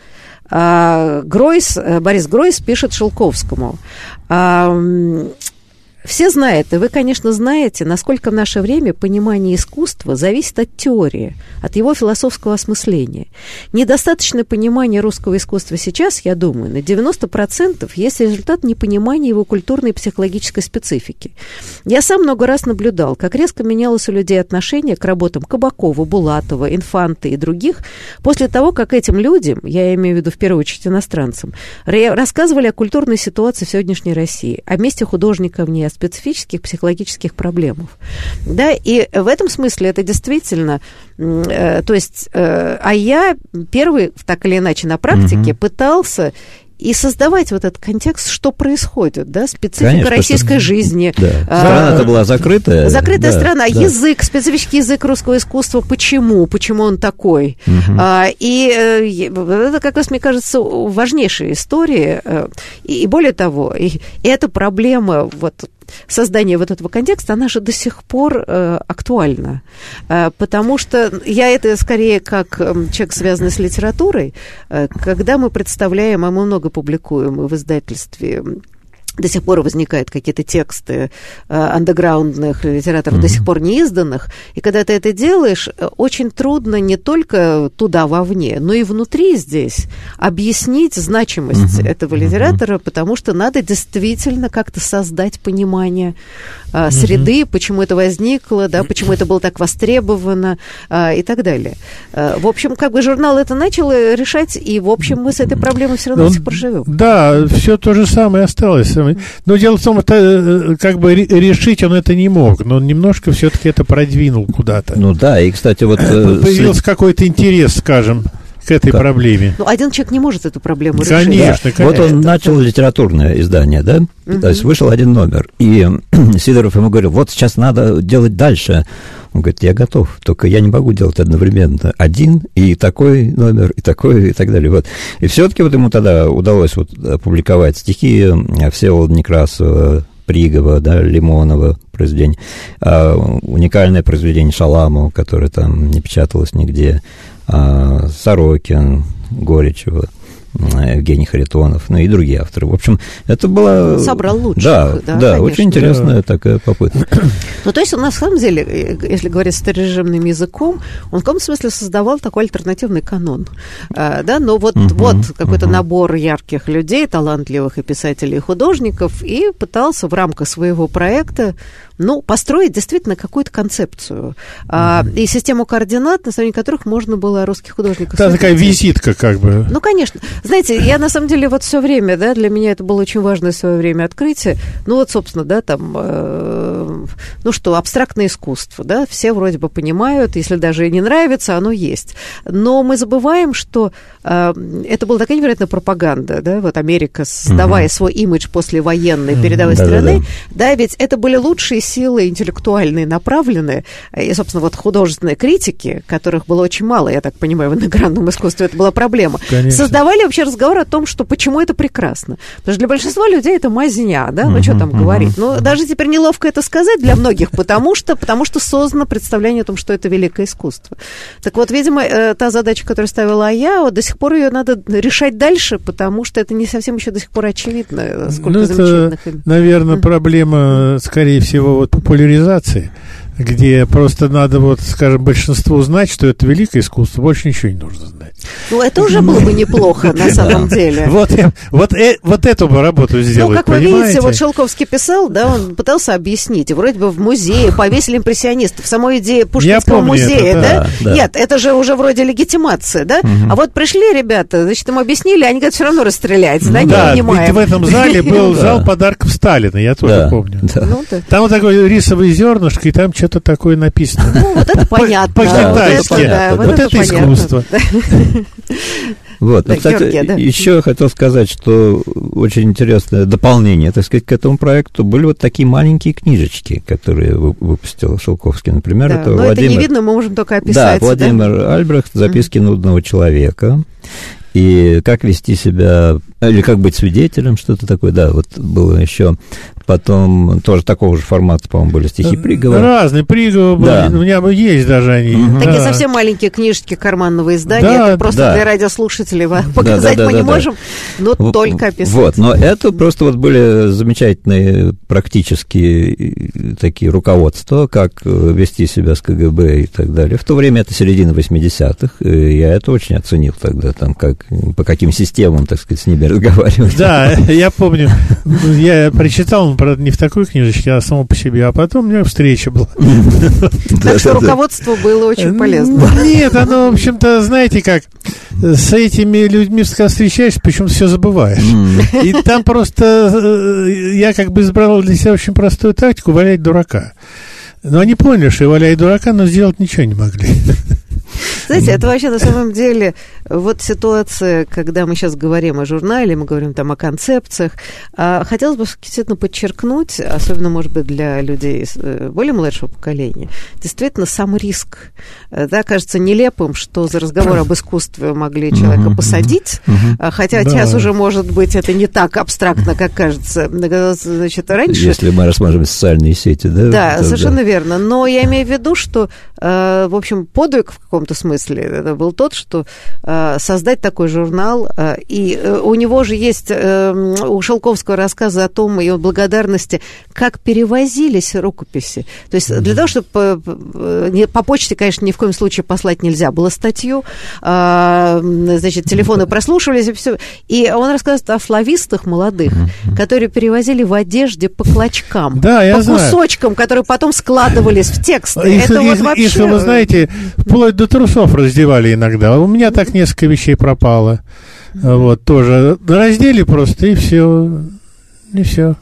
э, Гройс, э, Борис Гройс пишет Шелковскому. Все знают, и вы, конечно, знаете, насколько в наше время понимание искусства зависит от теории, от его философского осмысления. Недостаточное понимание русского искусства сейчас, я думаю, на 90% есть результат непонимания его культурной и психологической специфики. Я сам много раз наблюдал, как резко менялось у людей отношение к работам Кабакова, Булатова, Инфанты и других после того, как этим людям, я имею в виду в первую очередь иностранцам, рассказывали о культурной ситуации в сегодняшней России, о месте художника в ней, специфических психологических проблемах. Да, и в этом смысле это действительно, э, то есть, э, а я первый, так или иначе, на практике угу. пытался и создавать вот этот контекст, что происходит, да, специфика Конечно, российской что... жизни. Да. А, Страна-то была закрытая. Закрытая да, страна, да. язык, специфический язык русского искусства, почему, почему он такой. Угу. А, и э, это, как раз, мне кажется, важнейшая история. И, и более того, и, и эта проблема вот создание вот этого контекста, она же до сих пор э, актуальна. Э, потому что я это скорее как э, человек, связанный с литературой, э, когда мы представляем, а мы много публикуем в издательстве до сих пор возникают какие-то тексты э, андеграундных литераторов, mm-hmm. до сих пор не изданных. И когда ты это делаешь, э, очень трудно не только туда, вовне, но и внутри здесь объяснить значимость mm-hmm. этого литератора, mm-hmm. потому что надо действительно как-то создать понимание э, среды, mm-hmm. почему это возникло, да, почему это было так востребовано э, и так далее. Э, в общем, как бы журнал это начал решать, и, в общем, мы с этой проблемой все равно Он, до сих пор живем. Да, все то же самое осталось но дело в том, что э, как бы решить он это не мог, но он немножко все-таки это продвинул куда-то. Ну да, и, кстати, вот... Э, Появился с... какой-то интерес, скажем, к этой как? проблеме. Ну, один человек не может эту проблему конечно, решить. Конечно, да. Вот он начал литературное издание, да? Угу. То есть вышел один номер. И Сидоров ему говорил, вот сейчас надо делать дальше. Он говорит, я готов, только я не могу делать одновременно один, и такой номер, и такой, и так далее. Вот. И все-таки вот ему тогда удалось вот опубликовать стихи Всеволода Некрасова, Пригова, да, Лимонова произведение, а, уникальное произведение Шаламова, которое там не печаталось нигде, Сорокин, Горячева. Евгений Харитонов, ну и другие авторы. В общем, это было... Собрал лучших. Да, да, да очень интересная да. такая попытка. Ну, то есть, на самом деле, если говорить старорежимным языком, он в каком смысле создавал такой альтернативный канон. А, да, но вот, угу, вот какой-то угу. набор ярких людей, талантливых и писателей, и художников, и пытался в рамках своего проекта ну, построить действительно какую-то концепцию mm-hmm. и систему координат, на основании которых можно было русских художников... Да, такая визитка как бы. Ну, конечно. Знаете, я на самом деле вот все время, да, для меня это было очень важное в свое время открытие. Ну, вот, собственно, да, там, э, ну что, абстрактное искусство, да, все вроде бы понимают, если даже и не нравится, оно есть. Но мы забываем, что э, это была такая невероятная пропаганда, да, вот Америка, создавая mm-hmm. свой имидж послевоенной передовой mm-hmm. страны, да, да, ведь это были лучшие силы интеллектуальные направлены, и, собственно, вот художественные критики, которых было очень мало, я так понимаю, в иногранном искусстве это была проблема, Конечно. создавали вообще разговор о том, что почему это прекрасно. Потому что для большинства людей это мазня, да, ну что там говорить. Ну, даже теперь неловко это сказать для многих, потому что, потому что создано представление о том, что это великое искусство. Так вот, видимо, э, та задача, которую ставила я, вот до сих пор ее надо решать дальше, потому что это не совсем еще до сих пор очевидно, сколько ну, это, замечательных... наверное, проблема, скорее всего, вот популяризации. Где просто надо, вот, скажем, большинству знать, что это великое искусство, больше ничего не нужно знать. Ну, это уже было бы неплохо, на самом деле. Вот, вот, э, вот эту бы работу сделать, Ну, как вы видите, вот Шелковский писал, да, он пытался объяснить, вроде бы в музее повесили импрессионистов, самой идеи Пушкинского музея, да? Нет, это же уже вроде легитимация, да? А вот пришли ребята, значит, им объяснили, они говорят, все равно расстрелять, да, не понимаем. в этом зале был зал подарков Сталина, я тоже помню. Ну там вот такое рисовое зернышко, и там что-то такое написано. Ну, вот это понятно. По-китайски. Вот это искусство. Вот, да, кстати, Георгия, да. еще хотел сказать, что очень интересное дополнение, так сказать, к этому проекту были вот такие маленькие книжечки, которые выпустил Шелковский, например. Да, это но Владимир... это не видно, мы можем только описать. Да, Владимир да? Альбрехт «Записки mm-hmm. нудного человека» и как вести себя, или как быть свидетелем, что-то такое, да, вот было еще Потом тоже такого же формата, по-моему, были стихи Пригова. Разные Пригова были. Да. У меня есть даже они. Угу. Такие да. совсем маленькие книжечки карманного издания. Да, это просто да. для радиослушателей показать да, да, да, мы не да, можем, но в, только описать. Вот, но это просто вот были замечательные практические такие руководства, как э, вести себя с КГБ и так далее. В то время это середина 80-х, и я это очень оценил тогда, там, как, по каким системам, так сказать, с ними разговаривать. Да, я помню, я прочитал правда, не в такой книжечке, а само по себе. А потом у меня встреча была. Так что руководство было очень полезно. Нет, оно, в общем-то, знаете как, с этими людьми встречаешься, почему все забываешь. И там просто э, я как бы избрал для себя очень простую тактику валять дурака. Но они поняли, что валяют дурака, но сделать ничего не могли. Знаете, это вообще на самом деле вот ситуация, когда мы сейчас говорим о журнале, мы говорим там о концепциях. А хотелось бы действительно подчеркнуть, особенно, может быть, для людей э, более младшего поколения, действительно сам риск. Э, да, кажется нелепым, что за разговор об искусстве могли человека посадить, а хотя сейчас уже, может быть, это не так абстрактно, как кажется, значит, раньше. Если мы рассматриваем социальные сети, да? Да, совершенно верно. Но я имею в виду, что, э, в общем, подвиг в каком-то смысле это был тот, что Э, создать такой журнал. Э, и э, у него же есть у Шелковского рассказы о том, и о благодарности, как перевозились рукописи. То есть для того, чтобы по, по почте, конечно, ни в коем случае послать нельзя было статью, значит, телефоны прослушивались, и все. И он рассказывает о славистах молодых, которые перевозили в одежде по клочкам, да, я по знаю. кусочкам, которые потом складывались в тексты. Их, Это их, вот вообще... их, вы знаете, вплоть до трусов раздевали иногда. У меня так несколько вещей пропало. Вот, тоже раздели просто, и все. И все.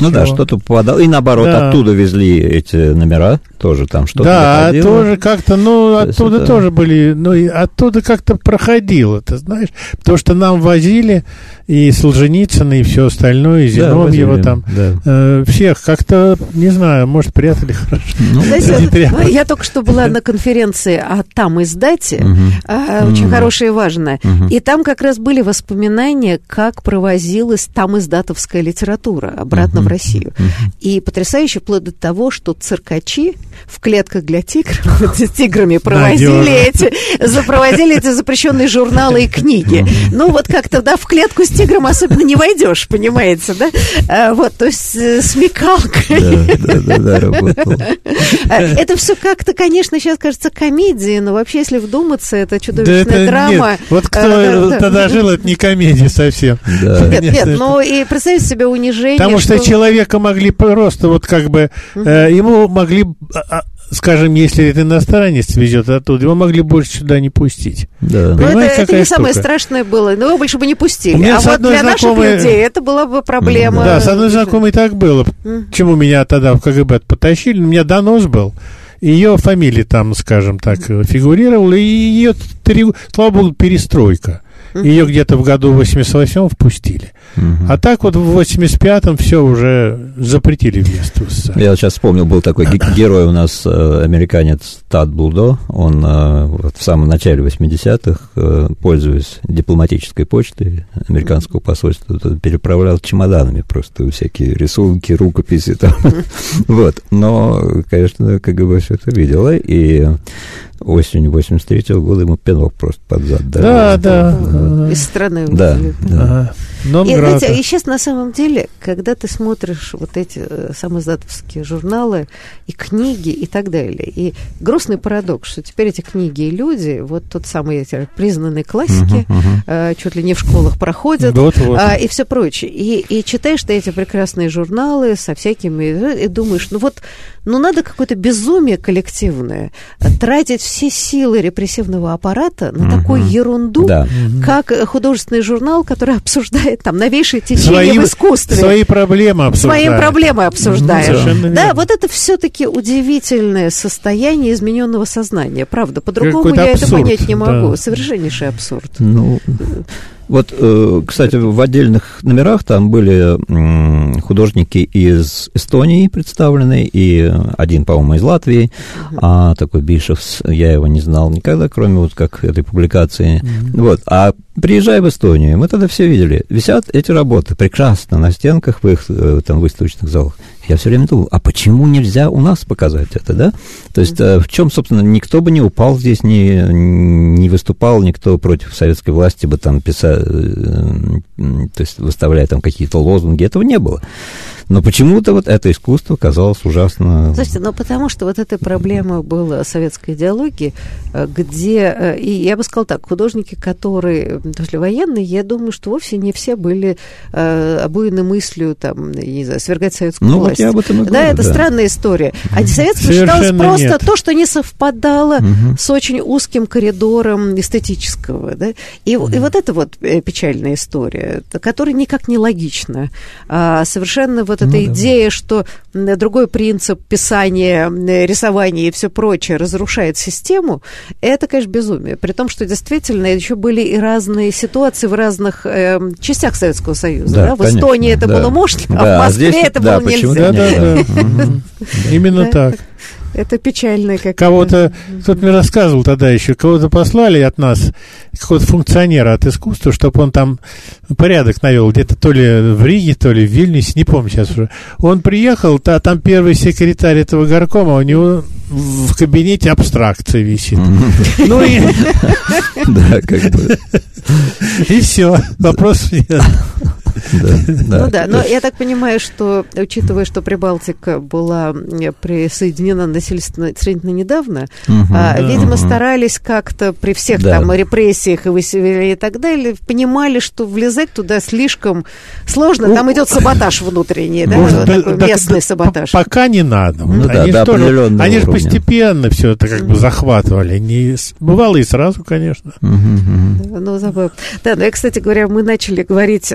Ну да, что-то попадало. И наоборот, да. оттуда везли эти номера, тоже там что-то Да, доходило. тоже как-то, ну, То оттуда это... тоже были, ну, и оттуда как-то проходило, ты знаешь, потому что нам возили и Солженицына, и все остальное, и Зиновьева да, там, да. Э, всех как-то, не знаю, может, прятали хорошо. Ну, я только что была на конференции о там издате, угу. э, очень угу. хорошая и важная, угу. и там как раз были воспоминания, как провозилась там издатовская литература обратно угу. в Россию. И потрясающе вплоть до того, что циркачи в клетках для тигров, с тиграми провозили эти, запроводили эти запрещенные журналы и книги. Ну, вот как-то, да, в клетку с тигром особенно не войдешь, понимаете, да? А, вот, то есть э, смекалкой. Да, да, да, работал. А, это все как-то, конечно, сейчас кажется комедией, но вообще, если вдуматься, это чудовищная да это, драма. Нет. Вот кто а, да, тогда жил, это не комедия совсем. Да. Нет, нет, ну и представьте себе унижение. Потому что человека могли просто вот как бы, э, ему могли а, скажем, если это иностранец везет оттуда, его могли больше сюда не пустить. Да. Но это, это не штука? самое страшное было. Но его больше бы не пустили. А вот для знакомой... наших людей это была бы проблема. Да, с одной знакомой так было. Почему меня тогда в КГБ потащили? У меня донос был. Ее фамилия там, скажем так, фигурировала, и ее, слава богу, перестройка. Ее где-то в году 88-м впустили. Угу. А так вот в 85-м все уже запретили въезд в СССР. Я сейчас вспомнил, был такой герой у нас, э, американец Тад Булдо. Он э, вот в самом начале 80-х, э, пользуясь дипломатической почтой американского посольства, переправлял чемоданами просто всякие рисунки, рукописи там. Вот. Но, конечно, КГБ все это видело, и осенью 83 -го года ему пинок просто под зад дали. Да, да. Из страны. Да, да. Ага. И, знаете, и сейчас на самом деле, когда ты смотришь вот эти э, самоздатовские журналы и книги и так далее, и грустный парадокс, что теперь эти книги и люди, вот тот самый эти признанные классики, uh-huh. Э, чуть ли не в школах проходят, вот, вот. А, и все прочее. И, и читаешь ты эти прекрасные журналы со всякими, и думаешь, ну вот, ну надо какое-то безумие коллективное, тратить все силы репрессивного аппарата на такую ерунду, да. как художественный журнал, который обсуждает там новейшие течения свои, в искусстве. Свои проблемы обсуждает. Свои проблемы обсуждает. Ну, да, вот это все-таки удивительное состояние измененного сознания. Правда, по-другому я абсурд, это понять не могу. Да. Совершеннейший абсурд. Ну, вот, э, кстати, в отдельных номерах там были художники из Эстонии представлены, и один, по-моему, из Латвии, uh-huh. а такой Бишевс, я его не знал никогда, кроме вот как этой публикации. Uh-huh. Вот, а приезжая в Эстонию, мы тогда все видели, висят эти работы прекрасно на стенках в их э, там выставочных залах. Я все время думал, а почему нельзя у нас показать это, да? То есть mm-hmm. в чем, собственно, никто бы не упал здесь, не, не выступал, никто против советской власти бы там писал, э, то есть выставляя там какие-то лозунги, этого не было. Но почему-то вот это искусство казалось ужасно... Слушайте, ну потому что вот эта проблема была советской идеологии, э, где, э, и я бы сказала так, художники, которые послевоенные, я думаю, что вовсе не все были э, обуены мыслью, там, не знаю, свергать советскую ну, власть. Вот я об этом и говорю, да, это да. странная история. Антисоветство считалось просто нет. то, что не совпадало угу. с очень узким коридором эстетического, да, и, угу. и вот это вот печальная история, которая никак не логична, а совершенно вот эта ну, идея, да. что другой принцип писания, рисования и все прочее разрушает систему, это, конечно, безумие. При том, что действительно еще были и разные ситуации в разных э, частях Советского Союза. Да, да? В конечно, Эстонии это да. было можно, да, а в а Москве здесь, это да, было нельзя. Да, да, да. Именно так. Это печальная как Кого-то, кто-то мне рассказывал тогда еще, кого-то послали от нас, какого-то функционера от искусства, чтобы он там порядок навел, где-то то ли в Риге, то ли в Вильнюсе, не помню сейчас уже. Он приехал, а там первый секретарь этого горкома, у него в кабинете абстракция висит. Ну и... Да, как бы. И все, вопрос нет. Ну да, но я так понимаю, что, учитывая, что Прибалтика была присоединена насильственно сравнительно недавно, а, видимо, старались как-то при всех там репрессиях и выселении и так далее, понимали, что влезать туда слишком сложно, там идет саботаж внутренний, да, такой местный саботаж. Пока не надо. Ну они же постепенно все это как бы захватывали. Не, бывало и сразу, конечно. Ну, забыл. Да, ну, я, кстати говоря, мы начали говорить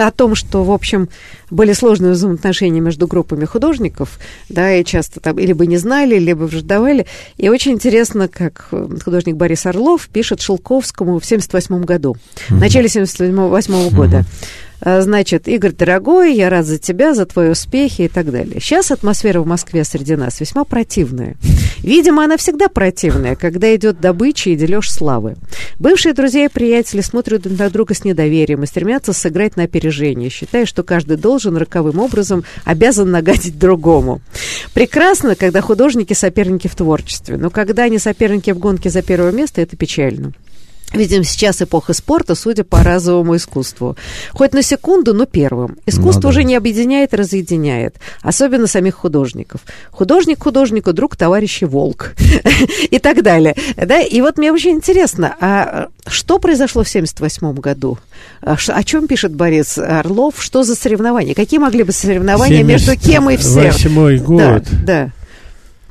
о том, что, в общем, были сложные взаимоотношения между группами художников, да, и часто там либо не знали, либо враждовали. И очень интересно, как э, художник Борис Орлов пишет Шелковскому в 78 году, в начале 78 года. А, значит, Игорь, дорогой, я рад за тебя, за твои успехи и так далее. Сейчас атмосфера в Москве среди нас весьма противная. Видимо, она всегда противная, когда идет добыча и дележ славы. Бывшие друзья и приятели смотрят друг на друга с недоверием и стремятся сыграть на опережение, считая, что каждый должен роковым образом обязан нагадить другому. Прекрасно, когда художники соперники в творчестве, но когда они соперники в гонке за первое место, это печально. Видим, сейчас эпоха спорта, судя по разовому искусству. Хоть на секунду, но первым. Искусство ну, да. уже не объединяет, разъединяет. Особенно самих художников. Художник художнику, друг, товарищ и волк. и так далее. Да? И вот мне очень интересно, а что произошло в 1978 году? А о чем пишет Борис Орлов? Что за соревнования? Какие могли быть соревнования между кем и всем? Восьмой год. Да, да.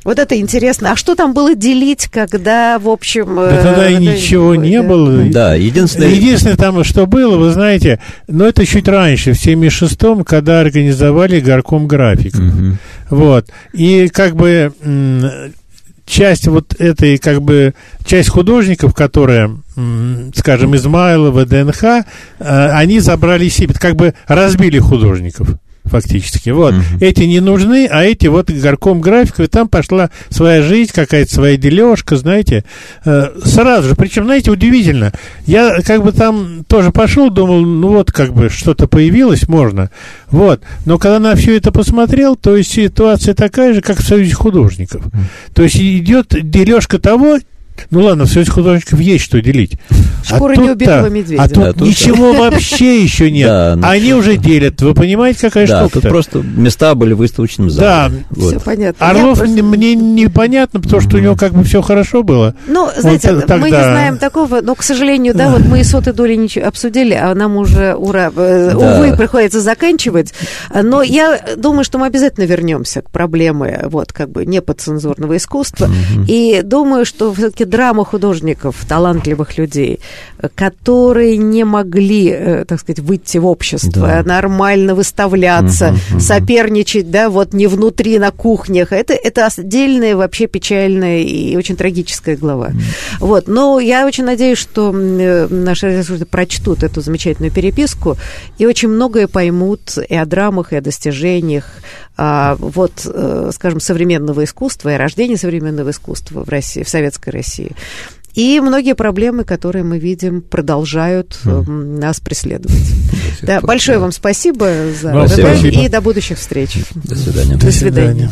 Вот это интересно. А что там было делить, когда, в общем... Да э, тогда и ничего не было. Да, единственное... Единственное там, что было, вы знаете, но это чуть раньше, в 76-м, когда организовали горком график. Угу. Вот. И как бы часть вот этой, как бы, часть художников, которые, скажем, Измайлова, ДНХ, э, они забрали себе, как бы разбили художников фактически. Вот. Угу. Эти не нужны, а эти вот горком графиков, и там пошла своя жизнь, какая-то своя дележка, знаете, э, сразу же. Причем, знаете, удивительно, я как бы там тоже пошел, думал, ну вот как бы что-то появилось, можно. Вот. Но когда на все это посмотрел, то есть ситуация такая же, как в Союзе художников. Угу. То есть идет дележка того, Ну ладно, в Союзе художников есть что делить. Шкура а неубитого медведя. А тут да, ничего вообще еще нет. Да, ну, Они уже делят. Вы понимаете, какая да, штука? тут просто места были в выставочном зале. Да, вот. все понятно. Орлов просто... мне непонятно, потому что у него как бы все хорошо было. Ну, знаете, Он, тогда... мы не знаем такого, но, к сожалению, да, вот мы и соты доли ничего обсудили, а нам уже, ура, э, да. увы, приходится заканчивать. Но я думаю, что мы обязательно вернемся к проблеме вот как бы неподцензурного искусства. Угу. И думаю, что все-таки драма художников, талантливых людей, которые не могли, э, так сказать, выйти в общество, да. нормально выставляться, угу, угу. соперничать, да, вот не внутри, на кухнях. Это, это отдельная вообще печальная и очень трагическая глава. Угу. Вот. Но я очень надеюсь, что э, наши ресурсы прочтут эту замечательную переписку и очень многое поймут и о драмах, и о достижениях, вот, э, скажем, современного искусства и рождения современного искусства в России, в Советской России. И многие проблемы, которые мы видим, продолжают mm. нас преследовать. Да, большое вам спасибо за спасибо. и до будущих встреч. До свидания. До свидания.